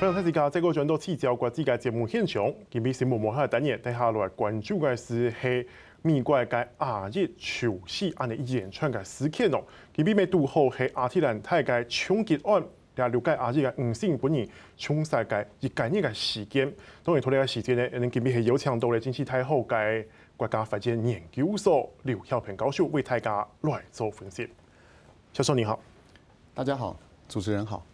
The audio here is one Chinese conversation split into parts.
非常感谢大家这个转到聚焦国际嘅节目现场，今日新闻幕后单元，接下来关注嘅是系美国嘅亚裔囚死案嘅一连串嘅事件哦。今日咪拄好系亚特兰大嘅枪击案，也了解亚裔嘅五姓本人抢杀嘅一概呢个事件。当然，同呢个事件咧，我哋今日系有请到咧，经济太好嘅国家发展研究所刘晓平教授为大家来做分析。教授你好，大家好，主持人好。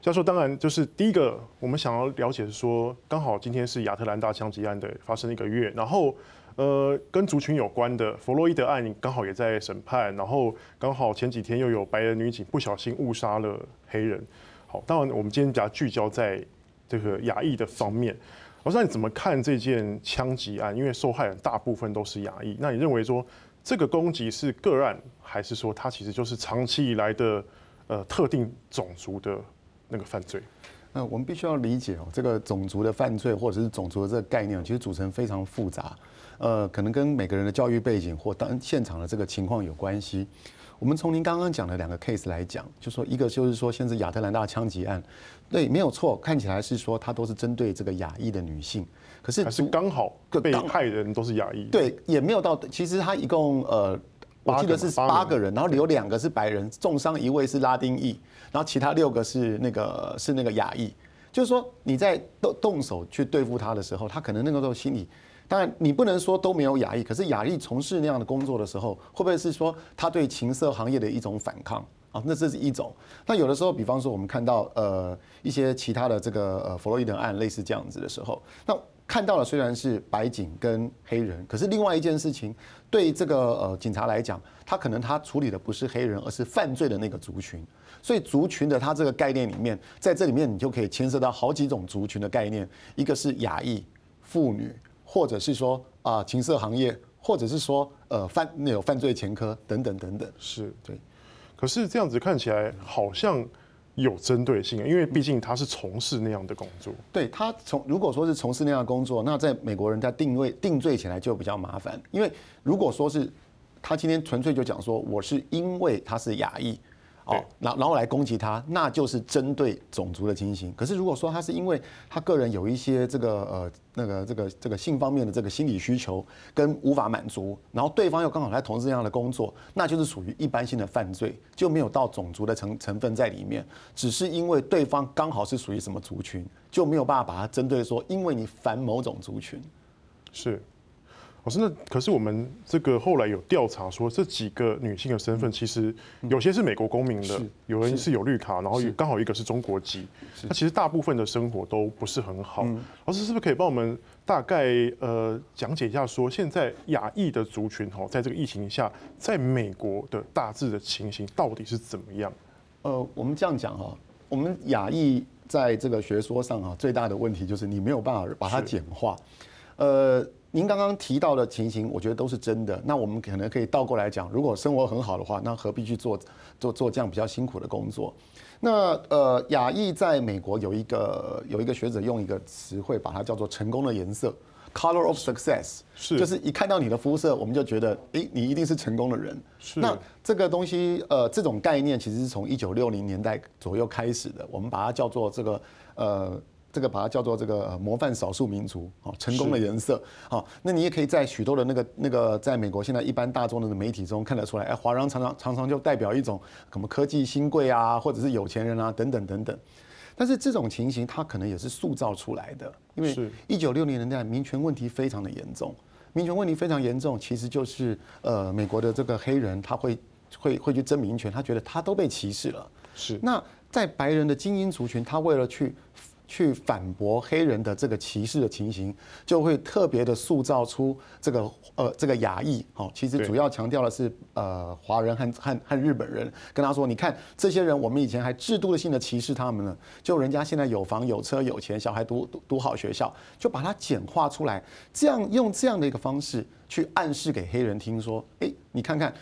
教授，当然就是第一个，我们想要了解是说，刚好今天是亚特兰大枪击案的发生一个月，然后，呃，跟族群有关的弗洛伊德案刚好也在审判，然后刚好前几天又有白人女警不小心误杀了黑人。好，当然我们今天比较聚焦在这个亚裔的方面。老师，你怎么看这件枪击案？因为受害人大部分都是亚裔，那你认为说这个攻击是个案，还是说它其实就是长期以来的呃特定种族的？那个犯罪，那我们必须要理解哦，这个种族的犯罪或者是种族的这个概念，其实组成非常复杂，呃，可能跟每个人的教育背景或当现场的这个情况有关系。我们从您刚刚讲的两个 case 来讲，就说一个就是说，现在亚特兰大枪击案，对，没有错，看起来是说它都是针对这个亚裔的女性，可是还是刚好被害人都是亚裔，对，也没有到，其实他一共呃。我记得是八个人，然后有两个是白人，重伤一位是拉丁裔，然后其他六个是那个是那个亚裔。就是说你在动动手去对付他的时候，他可能那个时候心里，当然你不能说都没有亚裔，可是亚裔从事那样的工作的时候，会不会是说他对情色行业的一种反抗啊？那这是一种。那有的时候，比方说我们看到呃一些其他的这个呃弗洛伊德案类似这样子的时候，那。看到了，虽然是白警跟黑人，可是另外一件事情，对这个呃警察来讲，他可能他处理的不是黑人，而是犯罪的那个族群。所以族群的他这个概念里面，在这里面你就可以牵涉到好几种族群的概念，一个是亚裔、妇女，或者是说啊情色行业，或者是说呃犯那有犯罪前科等等等等。是对，可是这样子看起来好像。有针对性，因为毕竟他是从事那样的工作。对，他从如果说是从事那样的工作，那在美国人在定位定罪起来就比较麻烦。因为如果说是他今天纯粹就讲说我是因为他是亚裔。哦，然然后来攻击他，那就是针对种族的情形。可是如果说他是因为他个人有一些这个呃那个这个这个性方面的这个心理需求跟无法满足，然后对方又刚好在从事这样的工作，那就是属于一般性的犯罪，就没有到种族的成成分在里面。只是因为对方刚好是属于什么族群，就没有办法把它针对说，因为你反某种族群，是。老师，那可是我们这个后来有调查说，这几个女性的身份其实有些是美国公民的，有人是有绿卡，然后刚好一个是中国籍。那其实大部分的生活都不是很好。老师是不是可以帮我们大概呃讲解一下，说现在亚裔的族群哈，在这个疫情下，在美国的大致的情形到底是怎么样？呃，我们这样讲哈，我们亚裔在这个学说上啊，最大的问题就是你没有办法把它简化，呃。您刚刚提到的情形，我觉得都是真的。那我们可能可以倒过来讲，如果生活很好的话，那何必去做做做这样比较辛苦的工作？那呃，亚裔在美国有一个有一个学者用一个词汇把它叫做“成功的颜色 ”（color of success），是就是一看到你的肤色，我们就觉得，诶，你一定是成功的人。是。那这个东西，呃，这种概念其实是从一九六零年代左右开始的，我们把它叫做这个呃。这个把它叫做这个模范少数民族，哦，成功的颜色，好，那你也可以在许多的那个那个在美国现在一般大众的媒体中看得出来，哎，华人常常常常就代表一种什么科技新贵啊，或者是有钱人啊，等等等等。但是这种情形它可能也是塑造出来的，因为一九六零年代民权问题非常的严重，民权问题非常严重，其实就是呃美国的这个黑人他会会会去争民权，他觉得他都被歧视了，是。那在白人的精英族群，他为了去去反驳黑人的这个歧视的情形，就会特别的塑造出这个呃这个亚裔，好，其实主要强调的是呃华人和和和日本人，跟他说，你看这些人，我们以前还制度性的歧视他们呢，就人家现在有房有车有钱，小孩读读读好学校，就把它简化出来，这样用这样的一个方式去暗示给黑人听说，诶，你看看，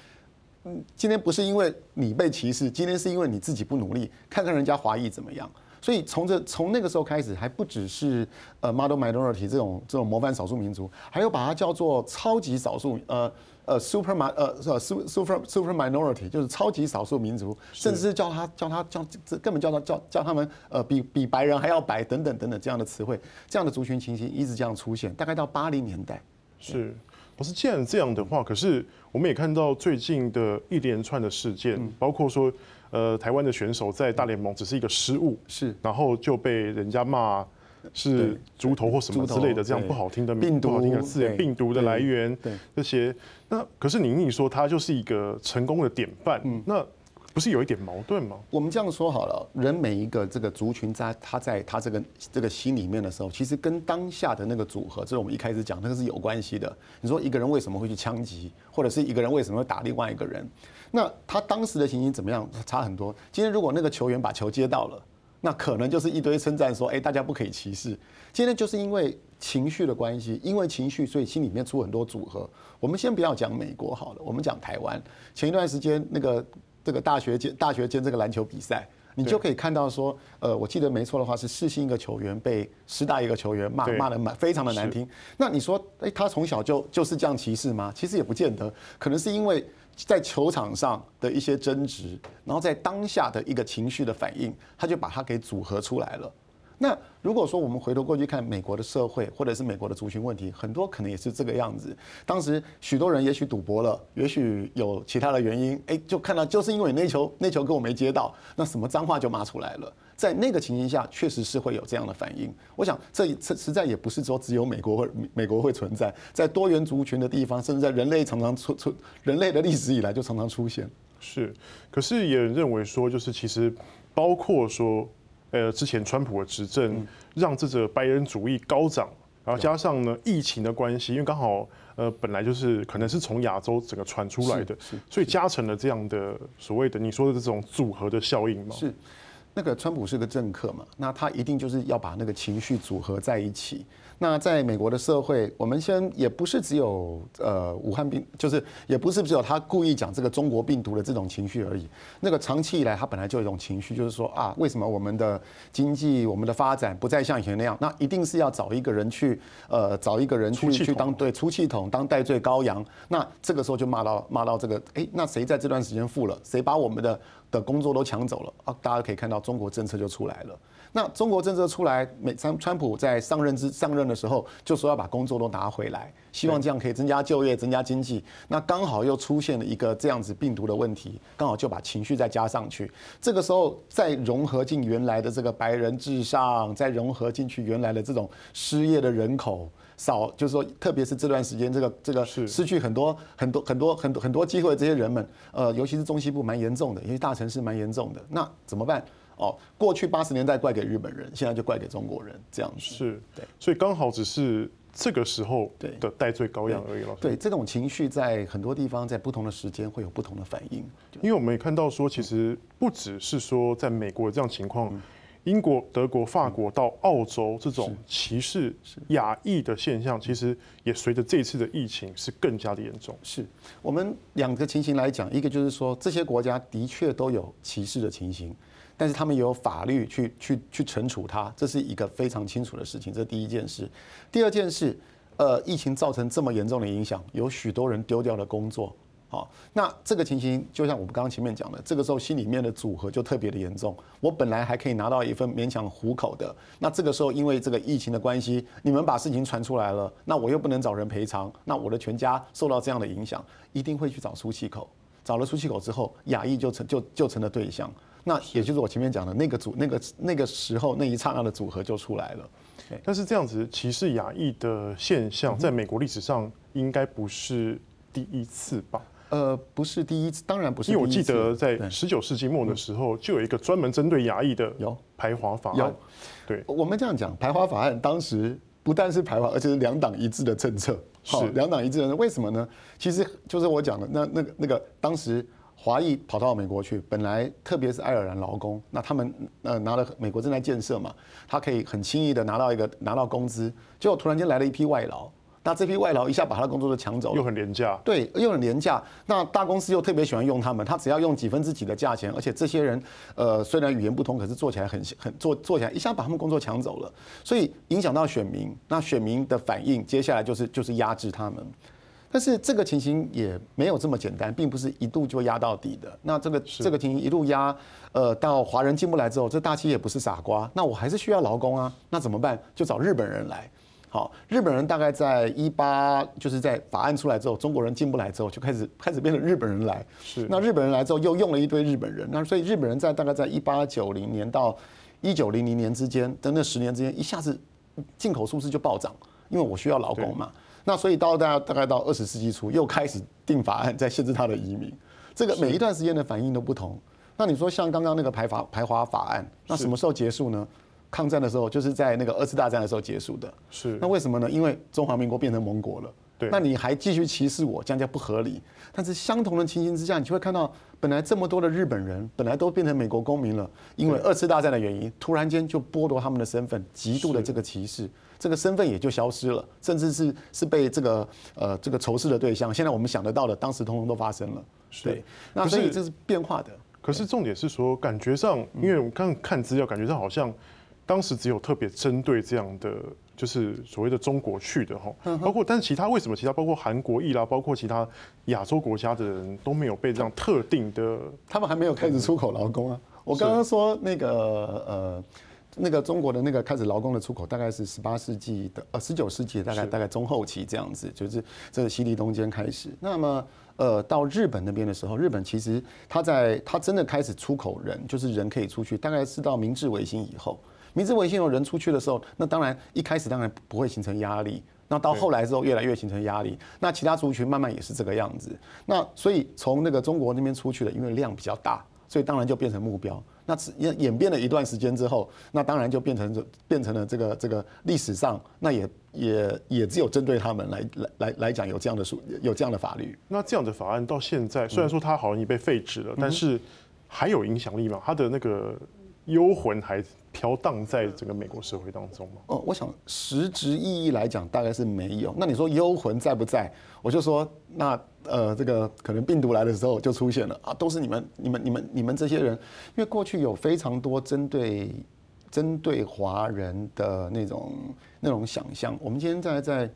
嗯，今天不是因为你被歧视，今天是因为你自己不努力，看看人家华裔怎么样。所以从这从那个时候开始，还不只是呃 model minority 这种这种模范少数民族，还有把它叫做超级少数呃呃 super 呃 super super super minority 就是超级少数民族，甚至是叫他叫他叫这根本叫他叫叫他们呃比比白人还要白等等等等这样的词汇，这样的族群情形一直这样出现，大概到八零年代。是，不是既然这样的话，可是我们也看到最近的一连串的事件，包括说。呃，台湾的选手在大联盟只是一个失误，是，然后就被人家骂是猪头或什么之类的这样不好听的名不好听的字眼，病毒的来源，对。这些。那可是宁宁说他就是一个成功的典范，嗯，那不是有一点矛盾吗？我们这样说好了，人每一个这个族群在他在他这个这个心里面的时候，其实跟当下的那个组合，这是我们一开始讲那个是有关系的。你说一个人为什么会去枪击，或者是一个人为什么会打另外一个人？那他当时的情形怎么样？差很多。今天如果那个球员把球接到了，那可能就是一堆称赞说：“哎，大家不可以歧视。”今天就是因为情绪的关系，因为情绪，所以心里面出很多组合。我们先不要讲美国好了，我们讲台湾。前一段时间那个这个大学间大学间这个篮球比赛，你就可以看到说，呃，我记得没错的话是世新一个球员被师大一个球员骂骂的蛮非常的难听。那你说，哎，他从小就就是这样歧视吗？其实也不见得，可能是因为。在球场上的一些争执，然后在当下的一个情绪的反应，他就把它给组合出来了。那如果说我们回头过去看美国的社会，或者是美国的族群问题，很多可能也是这个样子。当时许多人也许赌博了，也许有其他的原因，哎，就看到就是因为那球那球跟我没接到，那什么脏话就骂出来了。在那个情形下，确实是会有这样的反应。我想，这这实在也不是说只有美国会美国会存在，在多元族群的地方，甚至在人类常常出出人类的历史以来就常常出现。是，可是也认为说，就是其实包括说，呃，之前川普的执政让这个白人主义高涨，然后加上呢疫情的关系，因为刚好呃本来就是可能是从亚洲整个传出来的，所以加成了这样的所谓的你说的这种组合的效应嘛。是。那个川普是个政客嘛，那他一定就是要把那个情绪组合在一起。那在美国的社会，我们先也不是只有呃武汉病，就是也不是只有他故意讲这个中国病毒的这种情绪而已。那个长期以来，他本来就有一种情绪，就是说啊，为什么我们的经济、我们的发展不再像以前那样？那一定是要找一个人去呃找一个人去去当对出气筒、当代罪羔羊。那这个时候就骂到骂到这个，哎，那谁在这段时间富了？谁把我们的的工作都抢走了啊！大家可以看到，中国政策就出来了。那中国政策出来，美川川普在上任之上任的时候就说要把工作都拿回来，希望这样可以增加就业、增加经济。那刚好又出现了一个这样子病毒的问题，刚好就把情绪再加上去。这个时候再融合进原来的这个白人至上，再融合进去原来的这种失业的人口少，就是说，特别是这段时间这个这个失去很多很多很多很多很多机会的这些人们，呃，尤其是中西部蛮严重的，因为大城市蛮严重的。那怎么办？哦，过去八十年代怪给日本人，现在就怪给中国人，这样子。是，对，所以刚好只是这个时候的戴罪羔羊而已了。对，这种情绪在很多地方，在不同的时间会有不同的反应。因为我们也看到说，其实不只是说在美国这样情况，英国、德国、法国到澳洲这种歧视亚裔的现象，其实也随着这次的疫情是更加的严重。是。我们两个情形来讲，一个就是说这些国家的确都有歧视的情形。但是他们有法律去去去惩处他，这是一个非常清楚的事情。这是第一件事。第二件事，呃，疫情造成这么严重的影响，有许多人丢掉了工作。好，那这个情形就像我们刚刚前面讲的，这个时候心里面的组合就特别的严重。我本来还可以拿到一份勉强糊口的，那这个时候因为这个疫情的关系，你们把事情传出来了，那我又不能找人赔偿，那我的全家受到这样的影响，一定会去找出气口。找了出气口之后，亚裔就成就就成了对象。那也就是我前面讲的那个组，那个那个时候那一刹那的组合就出来了。但是这样子歧视亚裔的现象，在美国历史上应该不是第一次吧？呃，不是第一次，当然不是。因为我记得在十九世纪末的时候，就有一个专门针对亚裔的有排华法案。对，我们这样讲，排华法案当时不但是排华，而且是两党一致的政策。是，两党一致的，为什么呢？其实就是我讲的那那个那个当时。华裔跑到美国去，本来特别是爱尔兰劳工，那他们呃拿了美国正在建设嘛，他可以很轻易的拿到一个拿到工资，结果突然间来了一批外劳，那这批外劳一下把他的工作都抢走了，又很廉价，对，又很廉价。那大公司又特别喜欢用他们，他只要用几分之几的价钱，而且这些人，呃，虽然语言不通，可是做起来很很做做起来一下把他们工作抢走了，所以影响到选民。那选民的反应，接下来就是就是压制他们。但是这个情形也没有这么简单，并不是一度就压到底的。那这个这个情形一路压，呃，到华人进不来之后，这大企业也不是傻瓜，那我还是需要劳工啊，那怎么办？就找日本人来。好，日本人大概在一八，就是在法案出来之后，中国人进不来之后，就开始开始变成日本人来。是。那日本人来之后，又用了一堆日本人。那所以日本人在大概在一八九零年到一九零零年之间的那十年之间，一下子进口数字就暴涨，因为我需要劳工嘛。那所以到大概大概到二十世纪初，又开始定法案在限制他的移民。这个每一段时间的反应都不同。那你说像刚刚那个排法排华法案，那什么时候结束呢？抗战的时候，就是在那个二次大战的时候结束的。是。那为什么呢？因为中华民国变成盟国了。对。那你还继续歧视我，这样就不合理。但是相同的情形之下，你就会看到，本来这么多的日本人，本来都变成美国公民了，因为二次大战的原因，突然间就剥夺他们的身份，极度的这个歧视，这个身份也就消失了，甚至是是被这个呃这个仇视的对象。现在我们想得到的，当时通通都发生了。对。那所以这是变化的。可是重点是说，感觉上，因为我刚刚看资料，感觉上好像。当时只有特别针对这样的，就是所谓的中国去的哈，包括但是其他为什么其他包括韩国裔啦，包括其他亚洲国家的人都没有被这样特定的，他们还没有开始出口劳工啊。我刚刚说那个呃，那个中国的那个开始劳工的出口，大概是十八世纪的呃十九世纪大概大概中后期这样子，就是这个西历东间开始。那么呃到日本那边的时候，日本其实它在它真的开始出口人，就是人可以出去，大概是到明治维新以后。明治维新有人出去的时候，那当然一开始当然不会形成压力，那到后来之后越来越形成压力。那其他族群慢慢也是这个样子。那所以从那个中国那边出去的，因为量比较大，所以当然就变成目标。那演演变了一段时间之后，那当然就变成变成了这个这个历史上，那也也也只有针对他们来来来来讲有这样的数有这样的法律。那这样的法案到现在虽然说它好像已被废止了，但是还有影响力吗？它的那个幽魂还？飘荡在整个美国社会当中吗？哦，我想实质意义来讲，大概是没有。那你说幽魂在不在？我就说，那呃，这个可能病毒来的时候就出现了啊，都是你们、你们、你们、你们这些人，因为过去有非常多针对针对华人的那种那种想象。我们今天在在。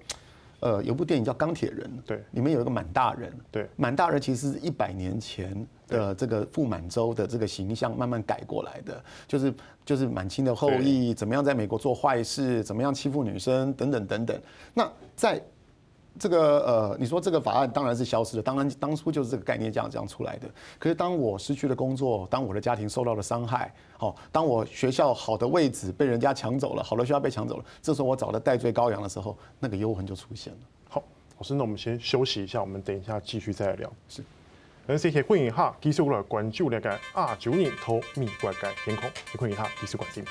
呃，有部电影叫《钢铁人》，对，里面有一个满大人，对，满大人其实是一百年前的这个傅满洲的这个形象慢慢改过来的，就是就是满清的后裔，怎么样在美国做坏事，怎么样欺负女生等等等等。那在这个呃，你说这个法案当然是消失的，当然当初就是这个概念这样这样出来的。可是当我失去了工作，当我的家庭受到了伤害，好，当我学校好的位置被人家抢走了，好的学校被抢走了，这时候我找的代罪羔羊的时候，那个幽魂就出现了。好，老师，那我们先休息一下，我们等一下继续再来聊。是，那谢谢欢迎哈，继续过来关注那个二九年头美国的天空，欢迎哈，继续关心。